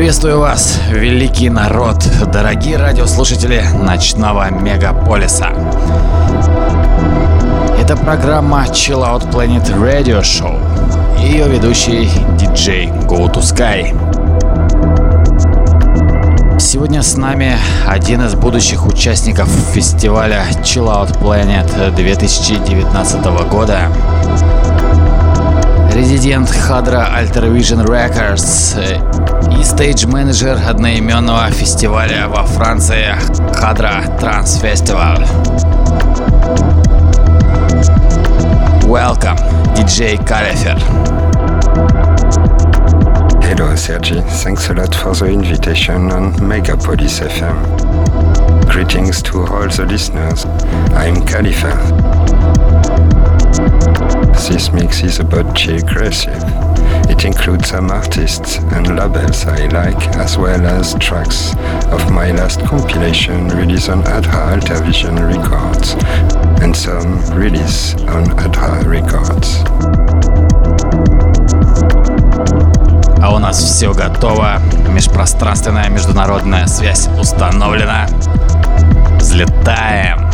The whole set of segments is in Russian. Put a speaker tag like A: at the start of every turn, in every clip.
A: Приветствую вас, великий народ, дорогие радиослушатели ночного мегаполиса. Это программа Chill Out Planet Radio Show. Ее ведущий диджей Go to Sky. Сегодня с нами один из будущих участников фестиваля Chill Out Planet 2019 года. Резидент Хадра Alter Vision Records и стейдж-менеджер одноименного фестиваля во Франции Хадра Транс Фестиваль. Welcome, DJ Califер.
B: Hello Sergi, thanks a lot for the invitation on Megapolis FM. Greetings to all the listeners. I'm Khalifa. This mix is about G-Aggressive. It includes some artists and labels I like, as well as tracks of my last compilation release on Adra Altervision Records, and some release on Adra Records.
A: А у нас все готово. Межпространственная международная связь установлена. Взлетаем.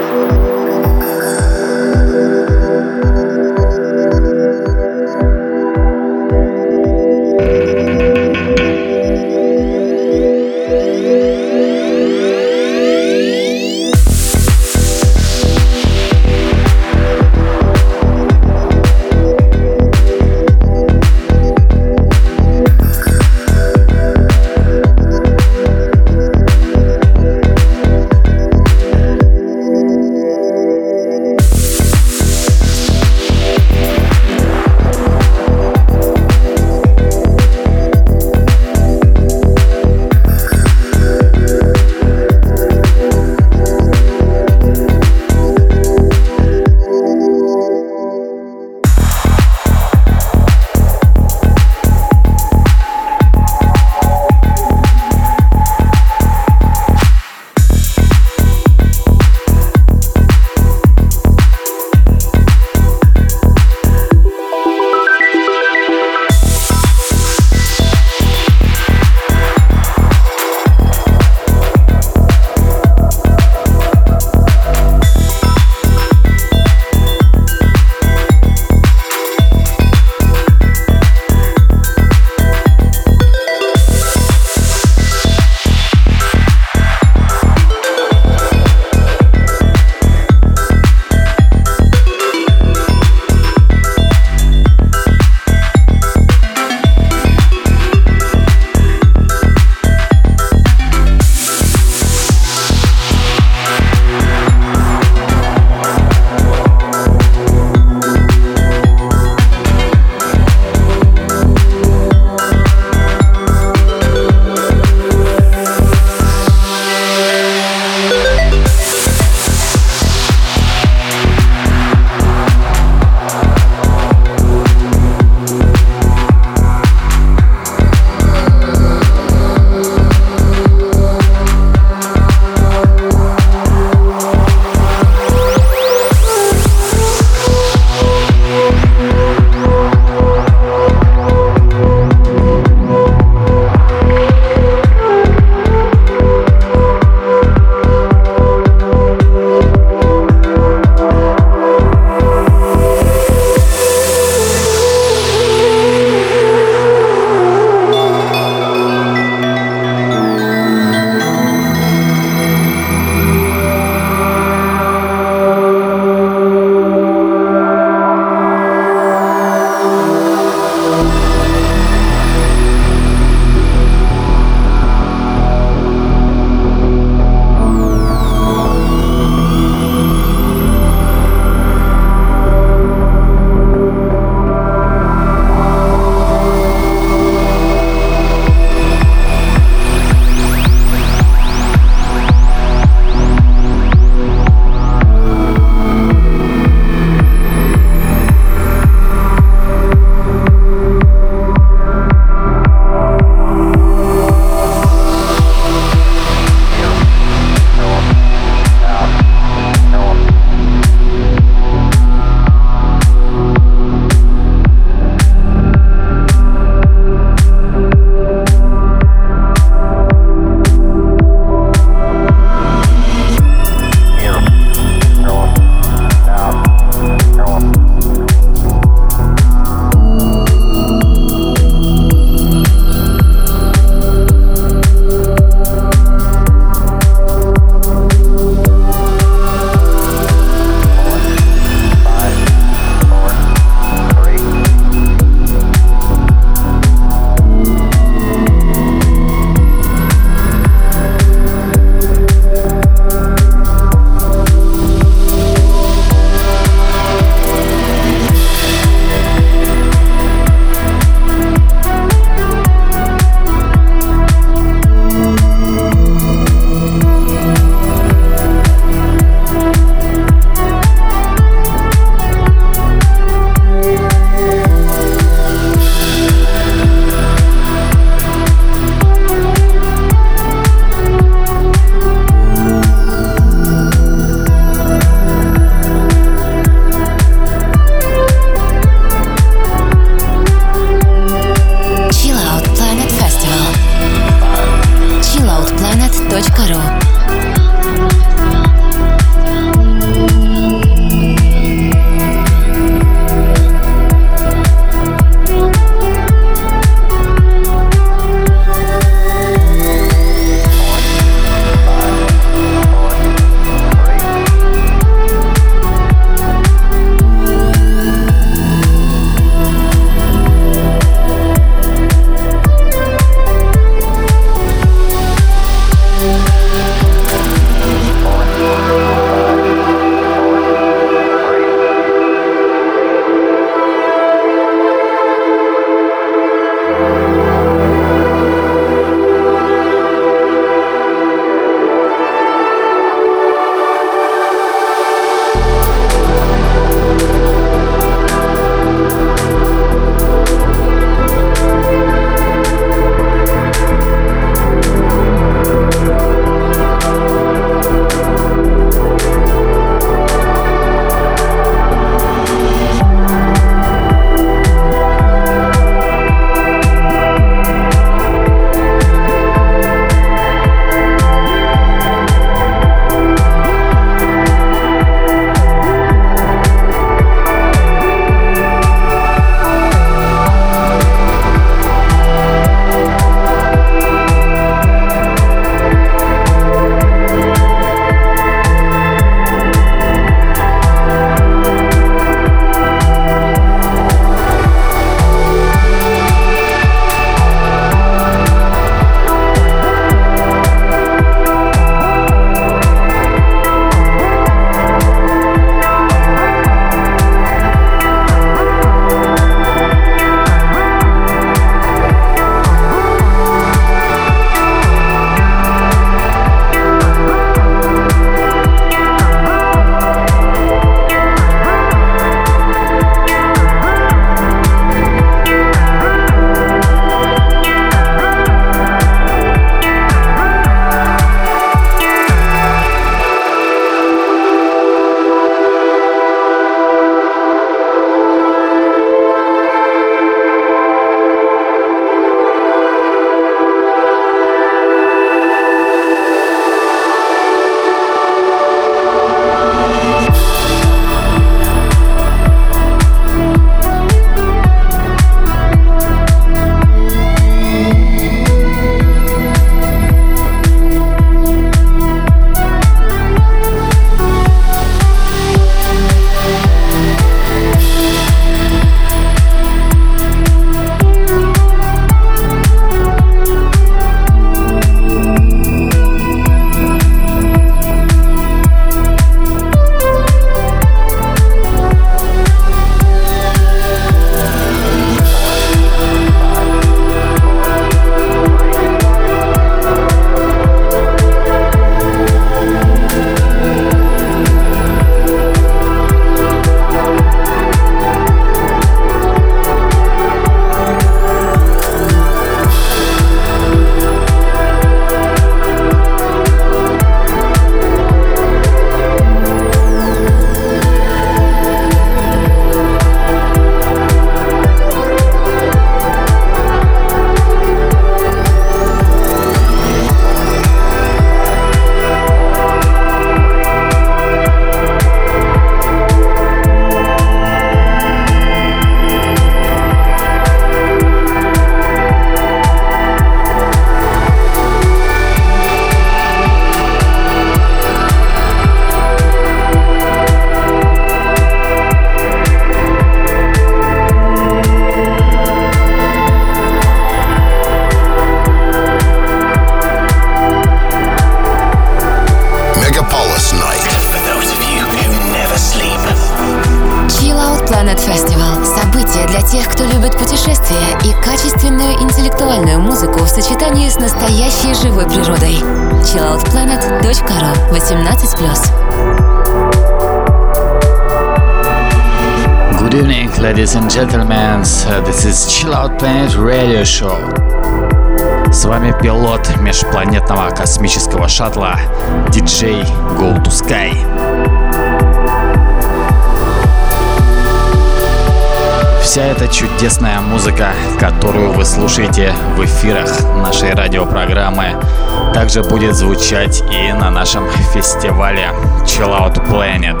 A: Также будет звучать и на нашем фестивале Chill Out Planet,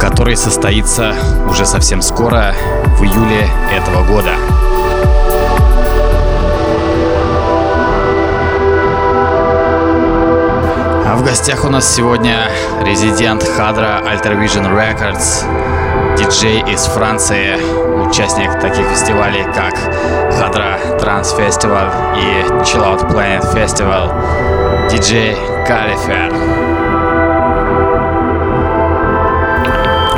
A: который состоится уже совсем скоро, в июле этого года. А в гостях у нас сегодня резидент Хадра Alter Vision Records, диджей из Франции, участник таких фестивалей, как Транс Фестиваль и Chill Out Planet Festival, диджей Калифер.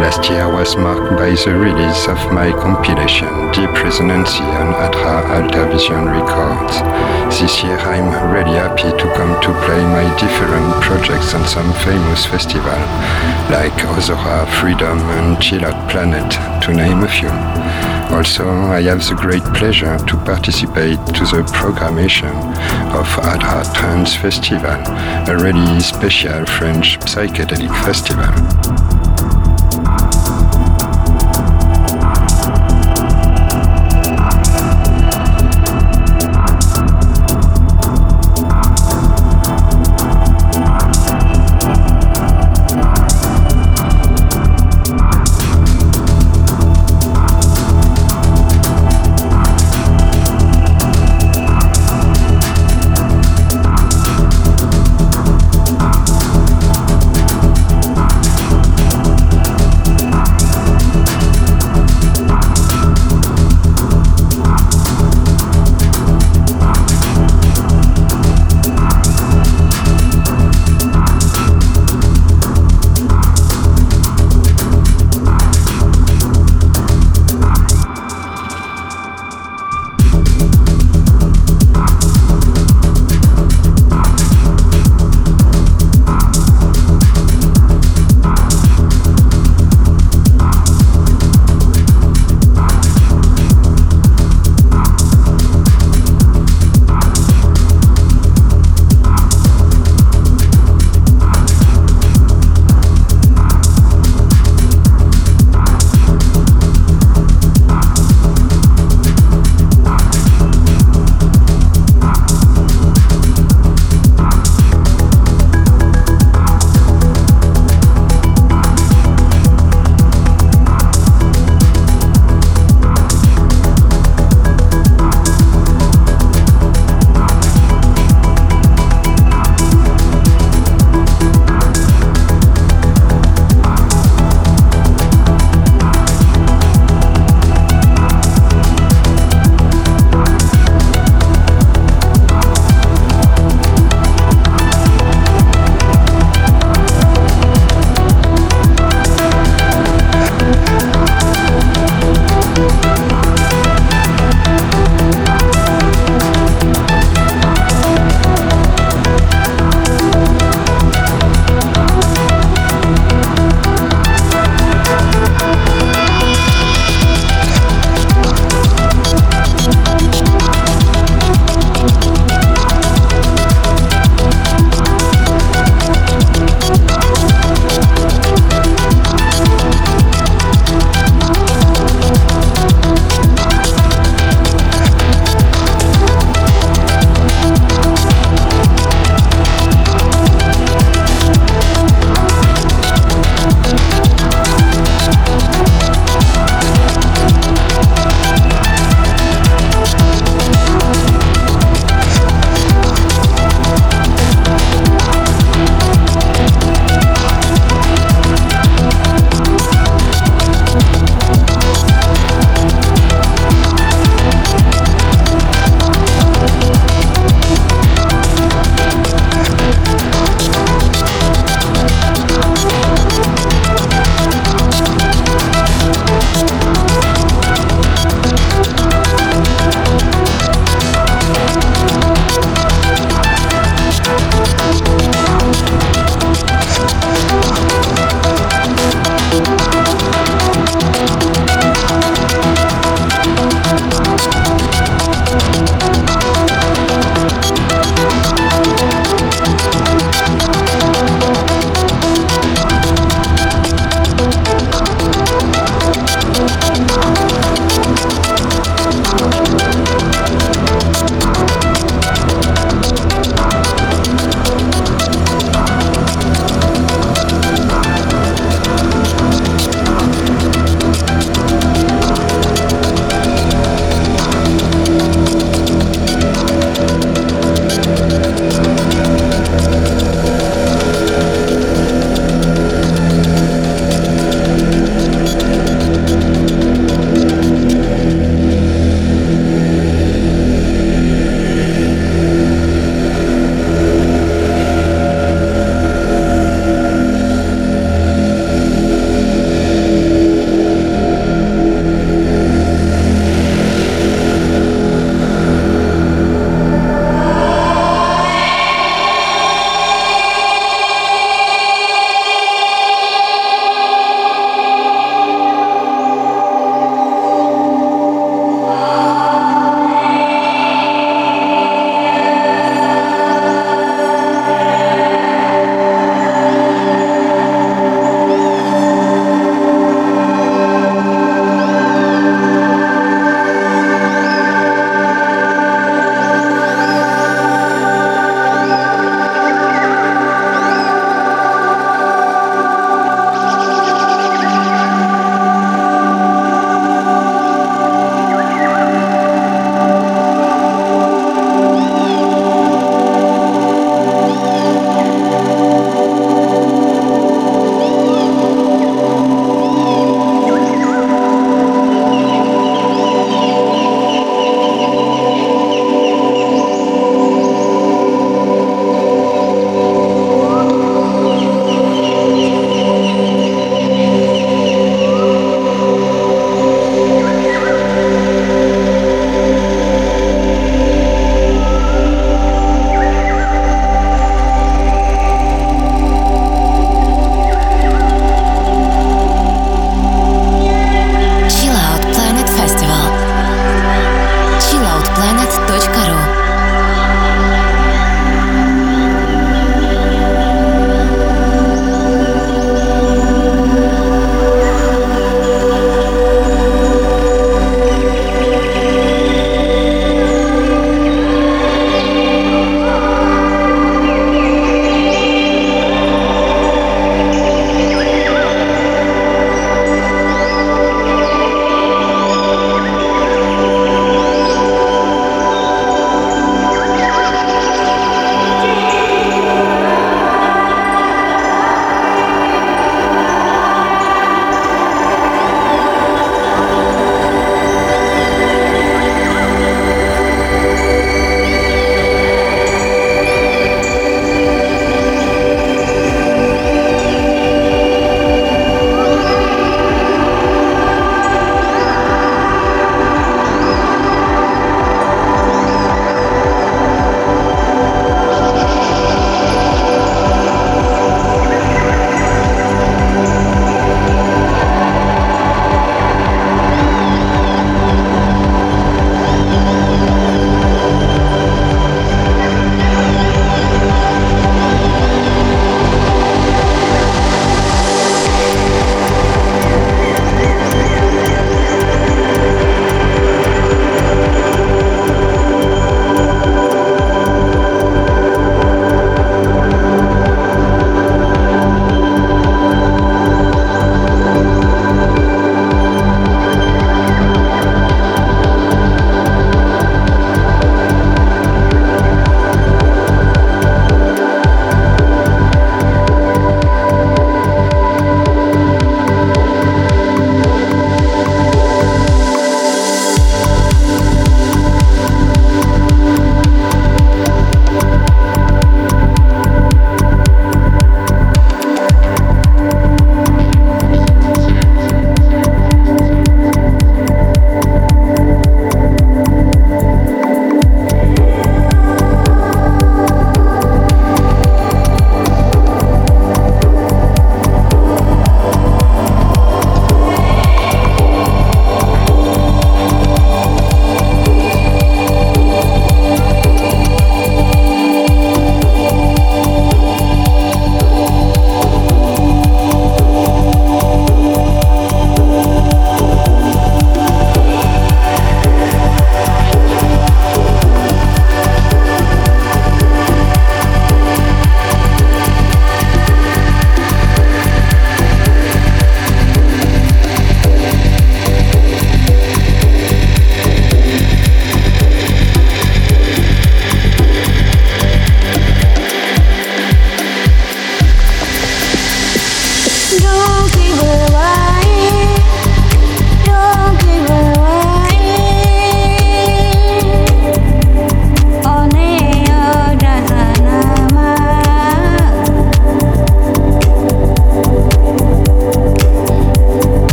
B: Last year was marked by the release of my compilation Deep Resonancy on Adra Alta Vision Records. This year I'm really happy to come to play my different projects on some famous festivals like Ozora, Freedom and Chill Out Planet, to name a few. Also, I have the great pleasure to participate to the programmation of Adra Trans Festival, a really special French psychedelic festival.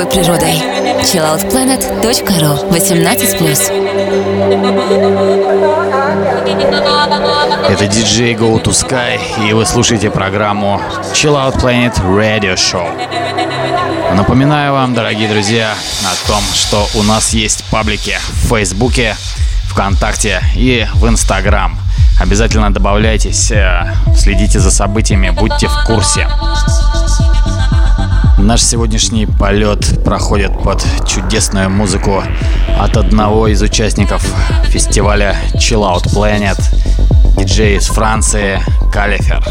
C: Живой природой. chilloutplanet.ru 18+.
A: Это диджей Go to Sky, и вы слушаете программу Chill Out Planet Radio Show. Напоминаю вам, дорогие друзья, о том, что у нас есть паблики в Фейсбуке, ВКонтакте и в Инстаграм. Обязательно добавляйтесь, э, следите за событиями, будьте в курсе. Наш сегодняшний полет проходит под чудесную музыку от одного из участников фестиваля Chill Out Planet, диджей из Франции Калифер.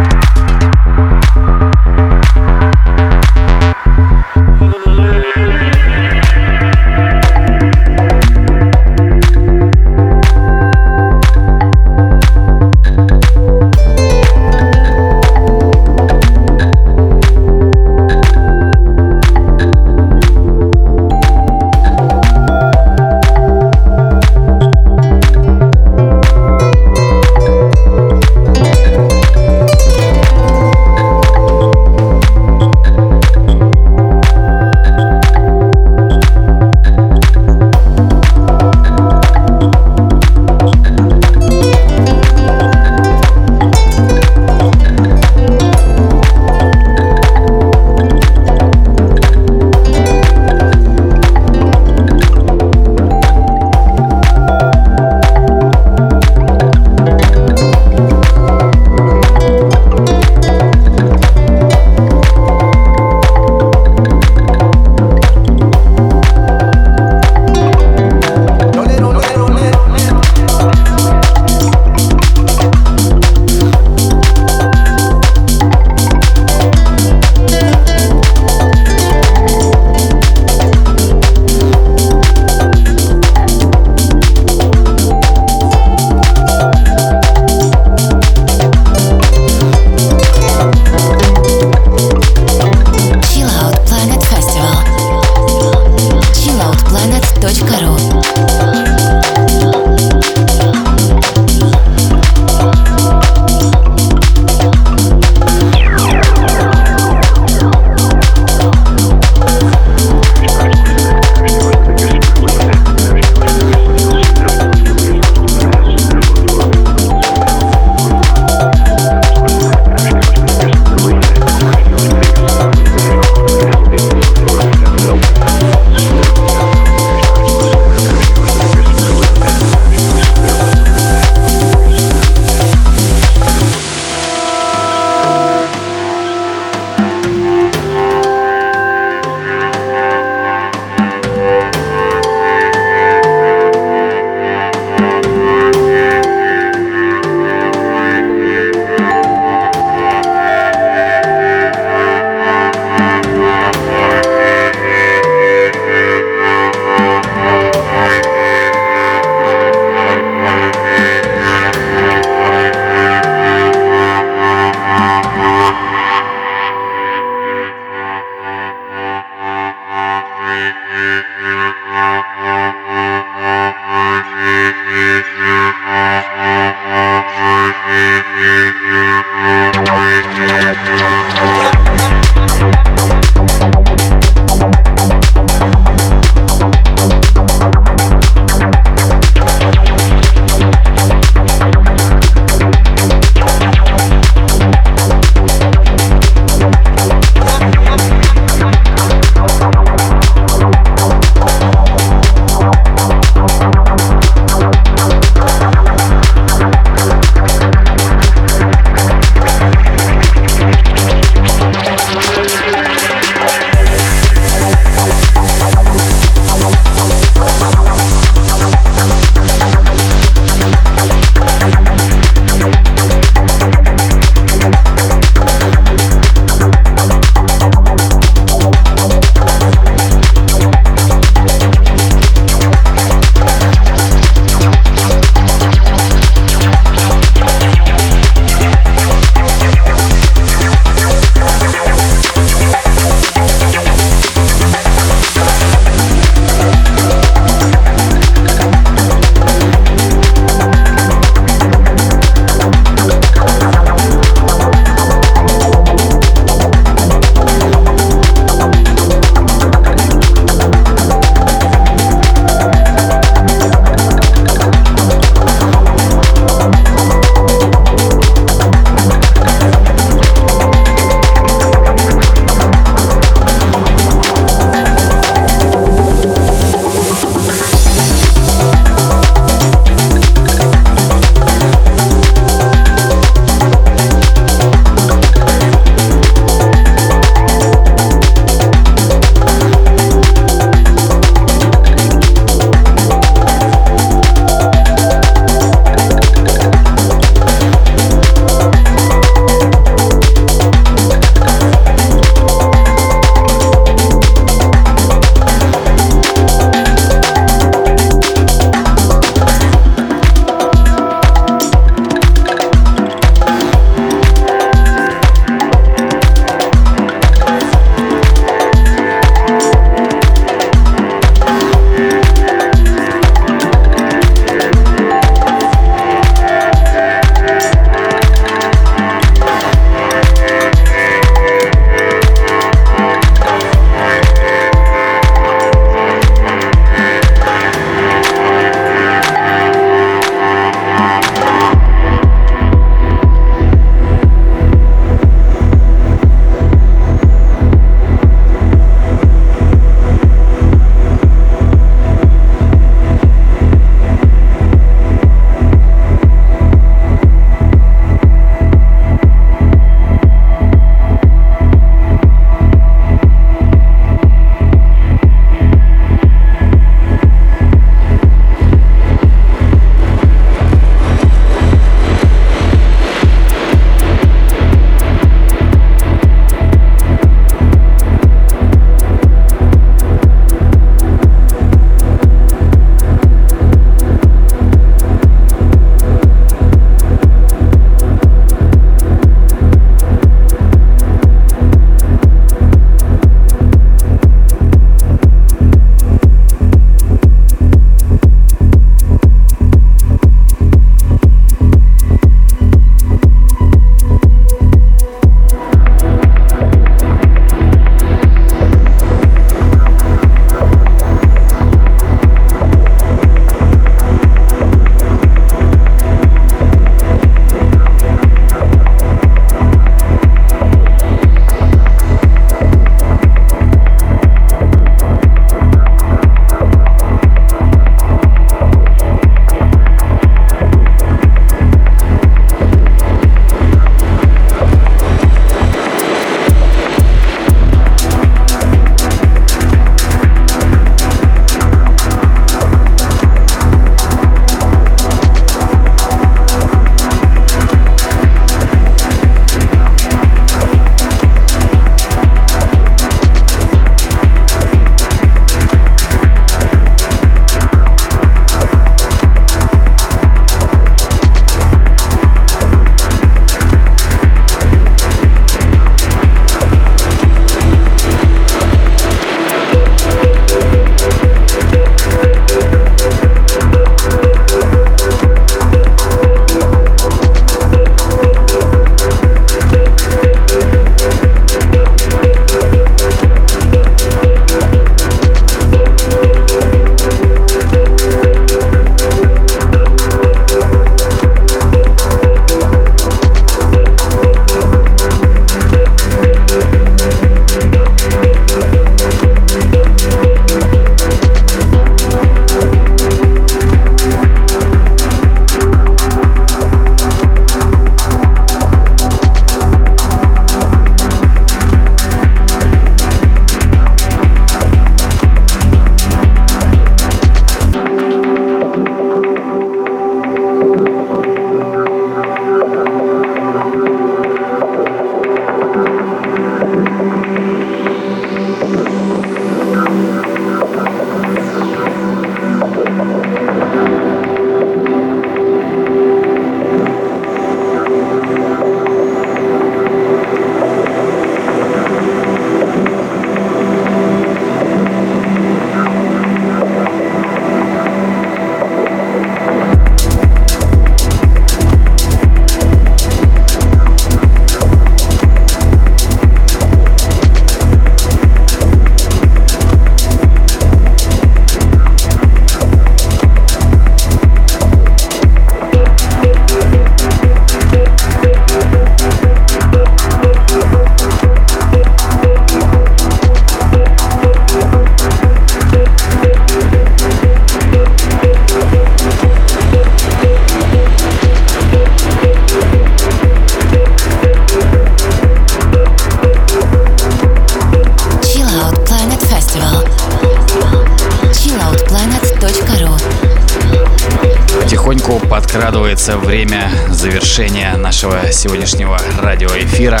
A: Подкрадывается время завершения нашего сегодняшнего радиоэфира.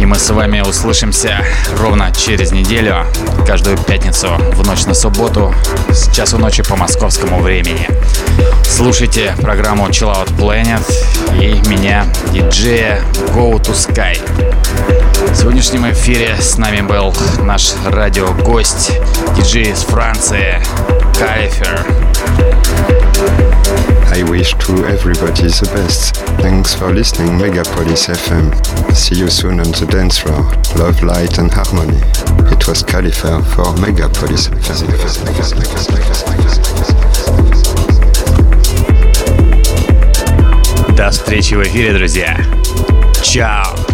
A: И мы с вами услышимся ровно через неделю, каждую пятницу в ночь на субботу с часу ночи по московскому времени. Слушайте программу Chill Out Planet и меня, диджея Go to Sky. В сегодняшнем эфире с нами был наш радиогость, диджей из Франции, Калифер.
B: I wish to everybody the best. Thanks for listening Megapolis FM. See you soon on the dance floor. Love, light and harmony. It was Califer for Megapolis FM.
A: До встречи в эфире, друзья. Чао!